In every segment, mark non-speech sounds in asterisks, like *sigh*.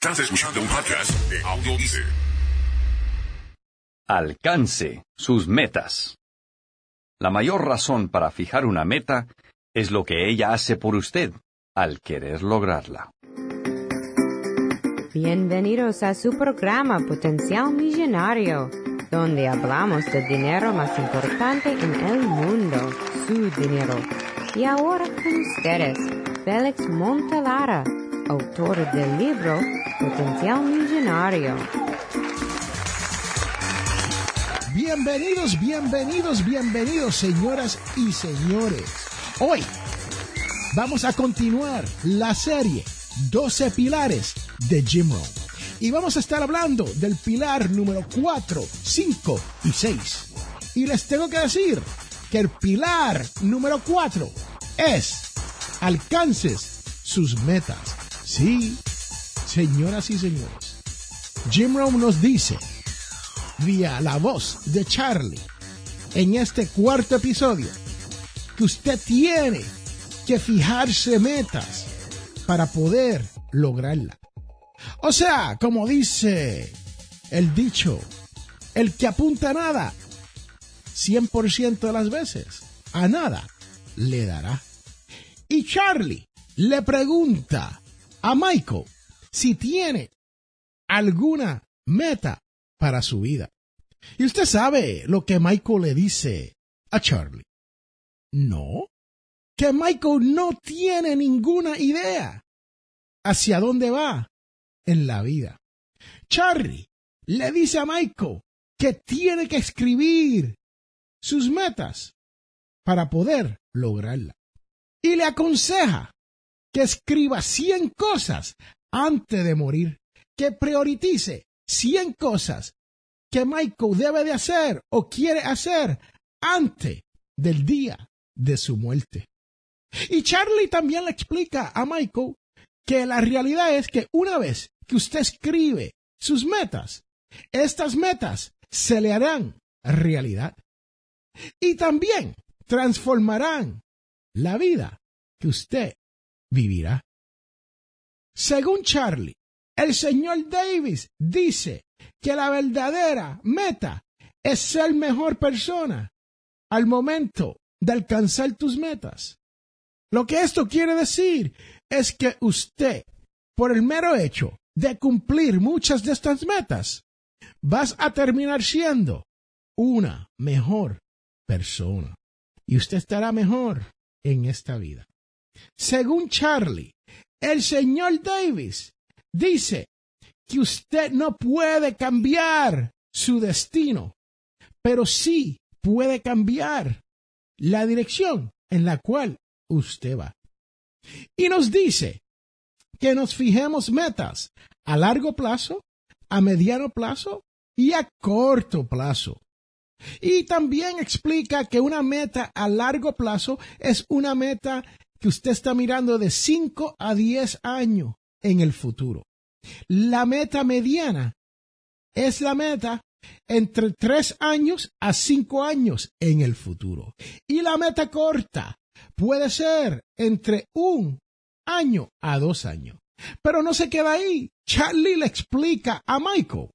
Estás escuchando un podcast de Audio Alcance sus metas. La mayor razón para fijar una meta es lo que ella hace por usted al querer lograrla. Bienvenidos a su programa Potencial Millonario, donde hablamos del dinero más importante en el mundo, su dinero. Y ahora con ustedes, Félix Montelara, autor del libro Potencial Millonario. Bienvenidos, bienvenidos, bienvenidos, señoras y señores. Hoy vamos a continuar la serie 12 pilares de Jim Rohn. Y vamos a estar hablando del pilar número 4, 5 y 6. Y les tengo que decir que el pilar número 4 es alcances sus metas. Sí, señoras y señores. Jim Rohn nos dice, vía la voz de Charlie, en este cuarto episodio, que usted tiene que fijarse metas para poder lograrla. O sea, como dice el dicho, el que apunta a nada, 100% de las veces, a nada le dará. Y Charlie le pregunta a Michael si tiene alguna meta para su vida. Y usted sabe lo que Michael le dice a Charlie. No, que Michael no tiene ninguna idea hacia dónde va en la vida. Charlie le dice a Michael que tiene que escribir sus metas para poder lograrla. Y le aconseja que escriba 100 cosas antes de morir, que priorice 100 cosas que Michael debe de hacer o quiere hacer antes del día de su muerte. Y Charlie también le explica a Michael que la realidad es que una vez que usted escribe sus metas, estas metas se le harán realidad. Y también transformarán la vida que usted vivirá. Según Charlie, el señor Davis dice que la verdadera meta es ser mejor persona al momento de alcanzar tus metas. Lo que esto quiere decir es que usted, por el mero hecho de cumplir muchas de estas metas, vas a terminar siendo una mejor persona. Y usted estará mejor en esta vida. Según Charlie, el señor Davis dice que usted no puede cambiar su destino, pero sí puede cambiar la dirección en la cual usted va. Y nos dice que nos fijemos metas a largo plazo, a mediano plazo y a corto plazo. Y también explica que una meta a largo plazo es una meta que usted está mirando de 5 a 10 años en el futuro. La meta mediana es la meta entre 3 años a 5 años en el futuro. Y la meta corta puede ser entre un año a dos años. Pero no se queda ahí. Charlie le explica a Michael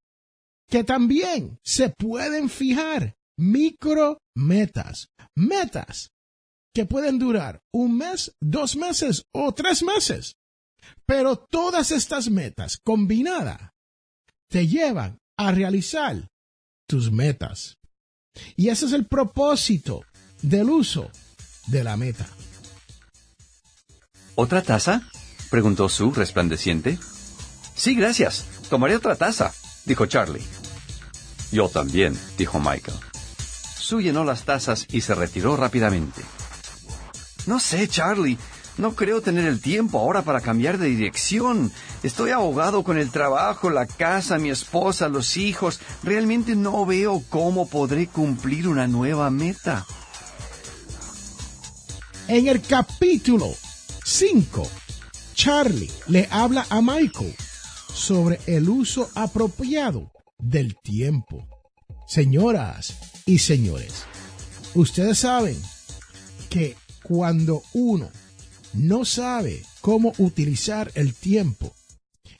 que también se pueden fijar micro metas, metas que pueden durar un mes, dos meses o tres meses. Pero todas estas metas combinadas te llevan a realizar tus metas. Y ese es el propósito del uso de la meta. ¿Otra taza? preguntó Sue resplandeciente. Sí, gracias. Tomaré otra taza, dijo Charlie. Yo también, dijo Michael. Sue llenó las tazas y se retiró rápidamente. No sé, Charlie. No creo tener el tiempo ahora para cambiar de dirección. Estoy ahogado con el trabajo, la casa, mi esposa, los hijos. Realmente no veo cómo podré cumplir una nueva meta. En el capítulo 5, Charlie le habla a Michael sobre el uso apropiado del tiempo. Señoras y señores, ustedes saben que cuando uno no sabe cómo utilizar el tiempo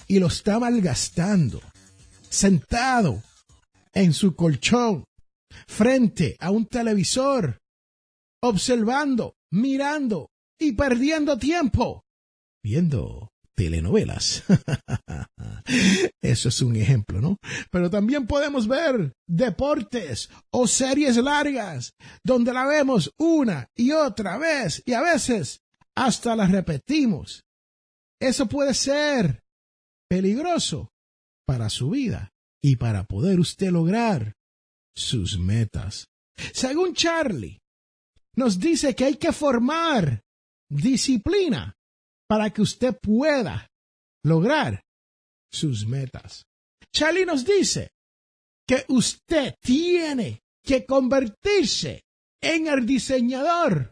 y lo está malgastando, sentado en su colchón, frente a un televisor, observando, mirando y perdiendo tiempo, viendo telenovelas. *laughs* Eso es un ejemplo, ¿no? Pero también podemos ver deportes o series largas donde la vemos una y otra vez y a veces hasta la repetimos. Eso puede ser peligroso para su vida y para poder usted lograr sus metas. Según Charlie, nos dice que hay que formar disciplina para que usted pueda lograr sus metas. Charlie nos dice que usted tiene que convertirse en el diseñador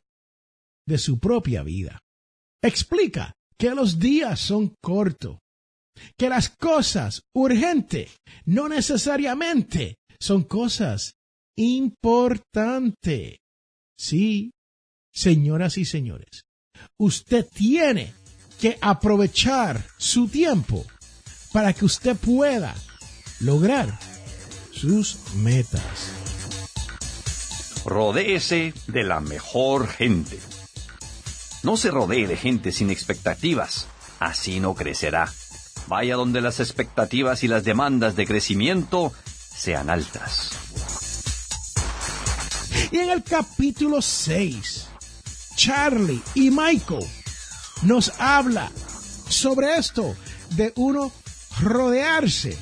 de su propia vida. Explica que los días son cortos, que las cosas urgentes no necesariamente son cosas importantes. Sí, señoras y señores, usted tiene que aprovechar su tiempo para que usted pueda lograr sus metas. Rodéese de la mejor gente. No se rodee de gente sin expectativas, así no crecerá. Vaya donde las expectativas y las demandas de crecimiento sean altas. Y en el capítulo 6, Charlie y Michael nos habla sobre esto de uno rodearse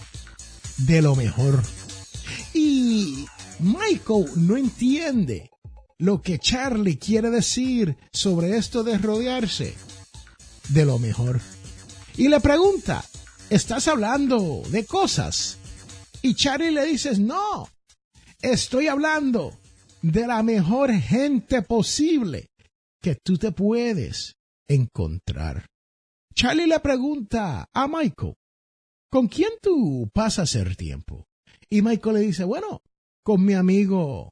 de lo mejor. Y Michael no entiende lo que Charlie quiere decir sobre esto de rodearse de lo mejor. Y le pregunta, ¿estás hablando de cosas? Y Charlie le dice, no, estoy hablando de la mejor gente posible que tú te puedes encontrar. Charlie le pregunta a Michael, ¿con quién tú pasas el tiempo? Y Michael le dice, bueno, con mi amigo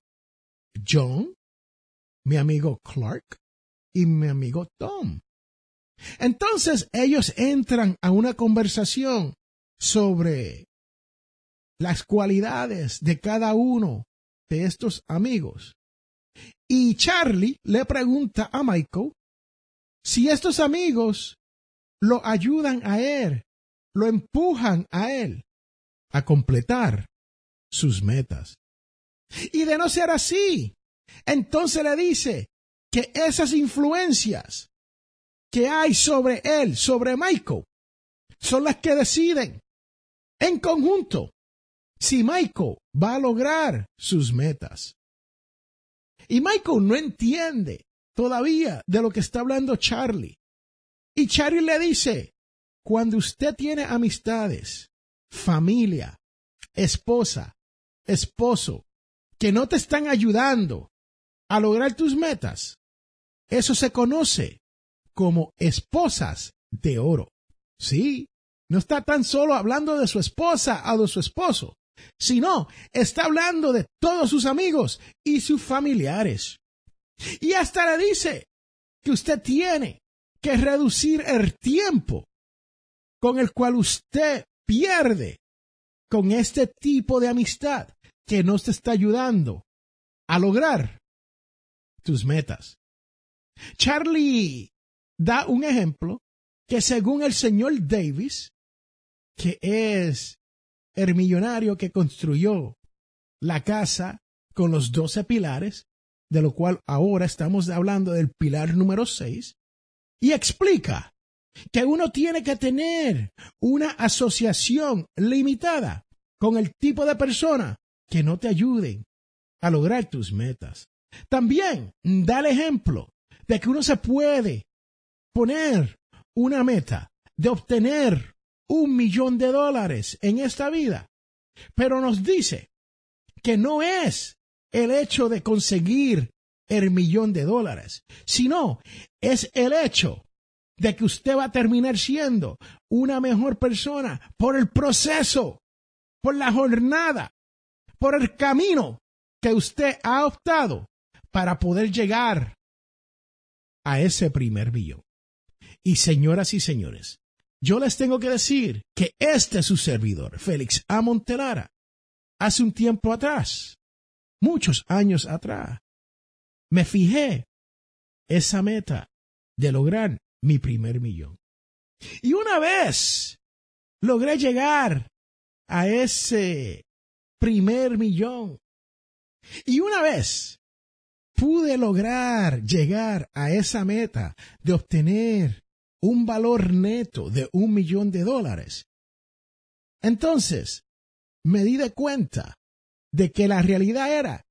John, mi amigo Clark y mi amigo Tom. Entonces ellos entran a una conversación sobre las cualidades de cada uno de estos amigos. Y Charlie le pregunta a Michael si estos amigos lo ayudan a él, lo empujan a él a completar sus metas. Y de no ser así, entonces le dice que esas influencias que hay sobre él, sobre Michael, son las que deciden en conjunto si Michael va a lograr sus metas. Y Michael no entiende todavía de lo que está hablando Charlie. Y Charlie le dice, cuando usted tiene amistades, familia, esposa, esposo, que no te están ayudando a lograr tus metas, eso se conoce como esposas de oro. Sí, no está tan solo hablando de su esposa o de su esposo, sino está hablando de todos sus amigos y sus familiares. Y hasta le dice que usted tiene que reducir el tiempo con el cual usted pierde con este tipo de amistad que no te está ayudando a lograr tus metas. Charlie da un ejemplo que según el señor Davis, que es el millonario que construyó la casa con los doce pilares, de lo cual ahora estamos hablando del pilar número 6, y explica que uno tiene que tener una asociación limitada con el tipo de persona que no te ayuden a lograr tus metas. También da el ejemplo de que uno se puede poner una meta de obtener un millón de dólares en esta vida, pero nos dice que no es el hecho de conseguir el millón de dólares, sino es el hecho de que usted va a terminar siendo una mejor persona por el proceso, por la jornada, por el camino que usted ha optado para poder llegar a ese primer billón. Y señoras y señores, yo les tengo que decir que este es su servidor, Félix A. Montelara, hace un tiempo atrás, muchos años atrás, me fijé esa meta de lograr mi primer millón. Y una vez logré llegar a ese primer millón. Y una vez pude lograr llegar a esa meta de obtener un valor neto de un millón de dólares. Entonces, me di de cuenta de que la realidad era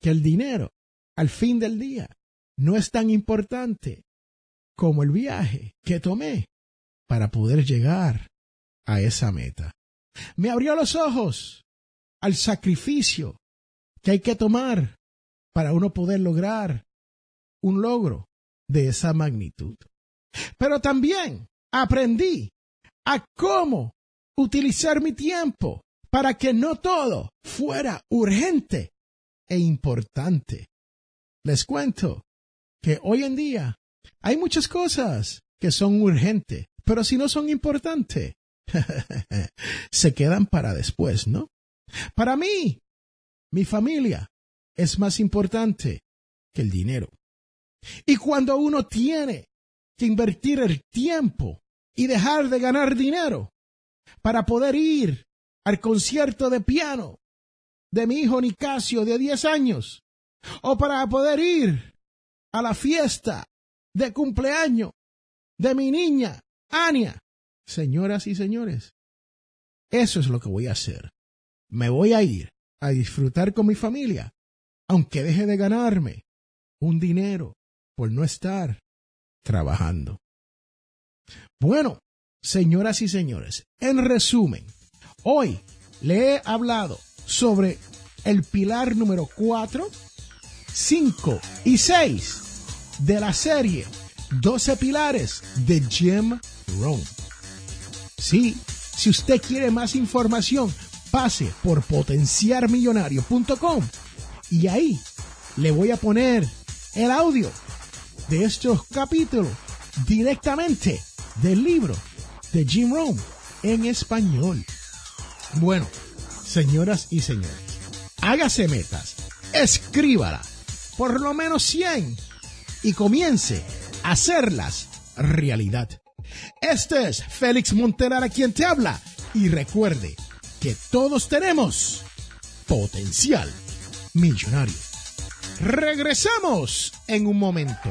que el dinero, al fin del día, no es tan importante como el viaje que tomé para poder llegar a esa meta. Me abrió los ojos al sacrificio que hay que tomar para uno poder lograr un logro de esa magnitud. Pero también aprendí a cómo utilizar mi tiempo para que no todo fuera urgente e importante. Les cuento que hoy en día hay muchas cosas que son urgentes, pero si no son importantes, *laughs* se quedan para después, ¿no? Para mí, mi familia es más importante que el dinero. Y cuando uno tiene que invertir el tiempo y dejar de ganar dinero para poder ir al concierto de piano de mi hijo Nicasio de 10 años o para poder ir a la fiesta de cumpleaños de mi niña Ania. Señoras y señores, eso es lo que voy a hacer. Me voy a ir a disfrutar con mi familia, aunque deje de ganarme un dinero por no estar trabajando. Bueno, señoras y señores, en resumen, hoy le he hablado sobre el pilar número 4, 5 y 6 de la serie 12 pilares de Jim Rohn. Sí, si usted quiere más información, pase por potenciarmillonario.com y ahí le voy a poner el audio de estos capítulos directamente del libro de Jim Rohn en español. Bueno, señoras y señores, hágase metas, escríbala, por lo menos 100 y comience a hacerlas realidad. Este es Félix Montelar a quien te habla y recuerde que todos tenemos potencial millonario. Regresamos en un momento.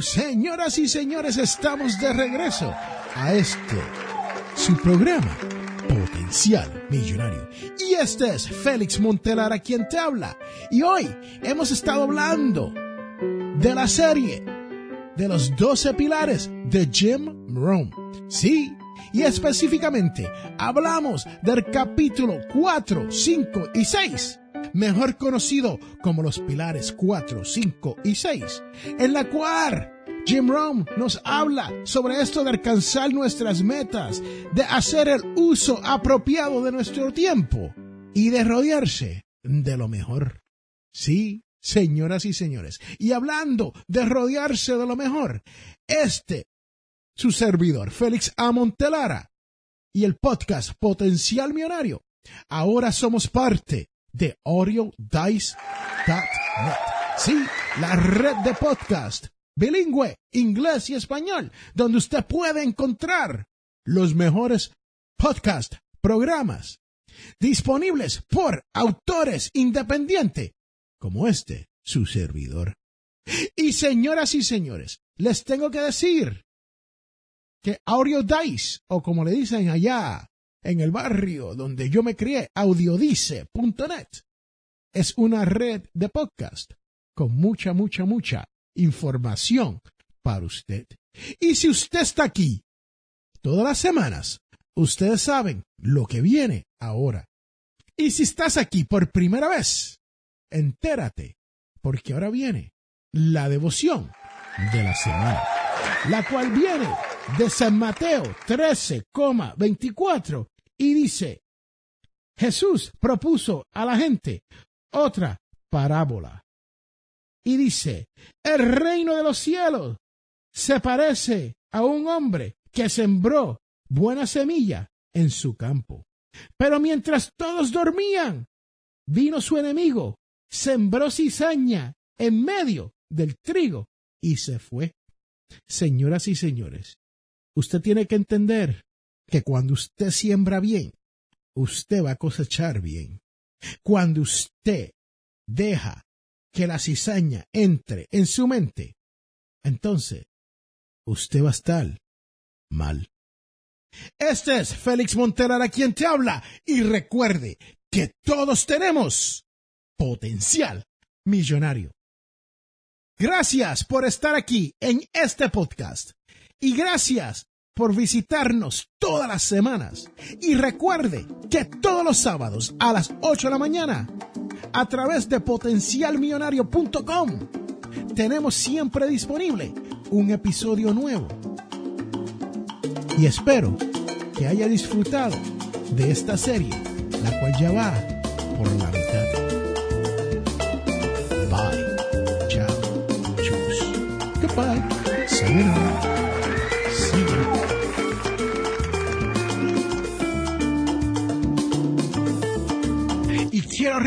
Señoras y señores, estamos de regreso a este, su programa, Potencial Millonario. Y este es Félix Montelar a quien te habla. Y hoy hemos estado hablando de la serie de los 12 pilares de Jim Rohn. Sí, y específicamente hablamos del capítulo 4, 5 y 6 mejor conocido como los pilares 4, 5 y 6, en la cual Jim Rohn nos habla sobre esto de alcanzar nuestras metas, de hacer el uso apropiado de nuestro tiempo y de rodearse de lo mejor. Sí, señoras y señores. Y hablando de rodearse de lo mejor, este, su servidor, Félix A. Montelara, y el podcast Potencial Millonario, ahora somos parte de AudioDice.net. Sí, la red de podcast bilingüe, inglés y español, donde usted puede encontrar los mejores podcast programas disponibles por autores independientes como este, su servidor. Y señoras y señores, les tengo que decir que AudioDice, o como le dicen allá en el barrio donde yo me crié, audiodice.net. Es una red de podcast con mucha, mucha, mucha información para usted. Y si usted está aquí todas las semanas, ustedes saben lo que viene ahora. Y si estás aquí por primera vez, entérate, porque ahora viene la devoción de la semana, la cual viene de San Mateo 13,24 y dice, Jesús propuso a la gente otra parábola. Y dice, el reino de los cielos se parece a un hombre que sembró buena semilla en su campo. Pero mientras todos dormían, vino su enemigo, sembró cizaña en medio del trigo y se fue. Señoras y señores, usted tiene que entender que cuando usted siembra bien, usted va a cosechar bien. Cuando usted deja que la cizaña entre en su mente, entonces usted va a estar mal. Este es Félix a quien te habla y recuerde que todos tenemos potencial millonario. Gracias por estar aquí en este podcast y gracias por visitarnos todas las semanas. Y recuerde que todos los sábados a las 8 de la mañana, a través de potencialmillonario.com, tenemos siempre disponible un episodio nuevo. Y espero que haya disfrutado de esta serie, la cual ya va por la mitad. Bye. Chao. Chus. Goodbye. Sayonara.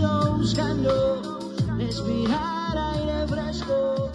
buscando respirar aire fresco.